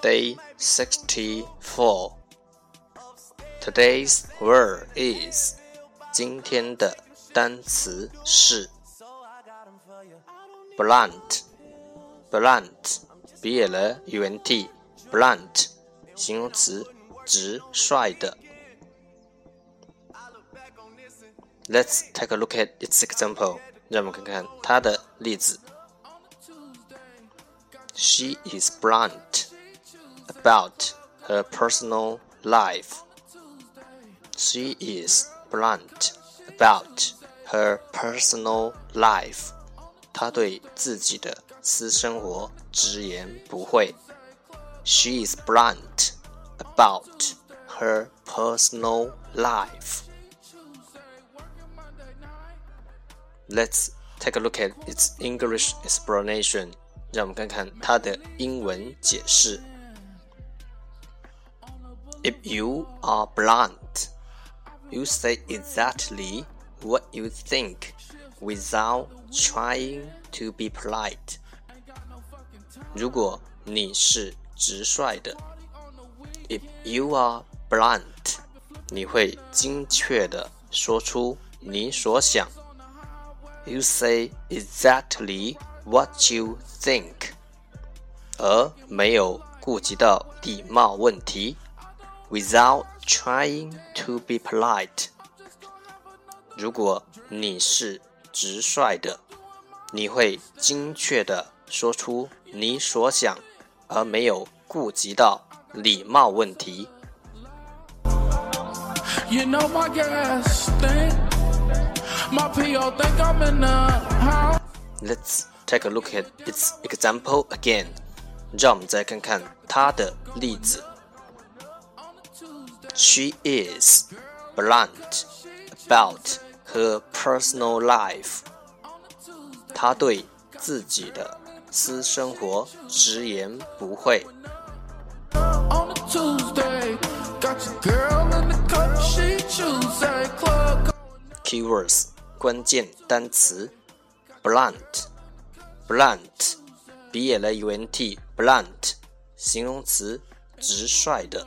Day 64. Today's word is 今天的单词是 blunt blunt b l u n t blunt 形容词直率的 Let's take a look at its example. 让我们看看它的例子。She is blunt about her personal life. She is blunt about her personal life. 她对自己的私生活直言不讳。She is blunt about her personal life. Let's take a look at its English explanation. 让我们看看它的英文解释。 If you are blunt, you say exactly what you think without trying to be polite. 如果你是直率的，If you are blunt，你会精确的说出你所想。You say exactly what you think，而没有顾及到礼貌问题 ，without trying to be polite。如果你是直率的，你会精确的说出你所想，而没有顾及到礼貌问题。You know my gas think, my PO think I'm in the house. Let's Take a look at its example again. 让我们再看看它的例子。 She is blunt about her personal life. 她对自己的私生活直言不讳。Keywords 关键单词 blunt blunt，b l u n t，blunt，形容词，直率的。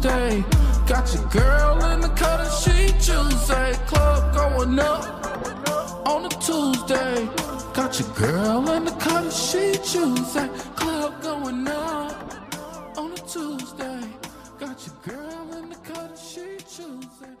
Tuesday. Got your girl in the cut and she Tuesday. Club going up on a Tuesday. Got your girl in the cut and she Tuesday. Club going up on a Tuesday. Got your girl.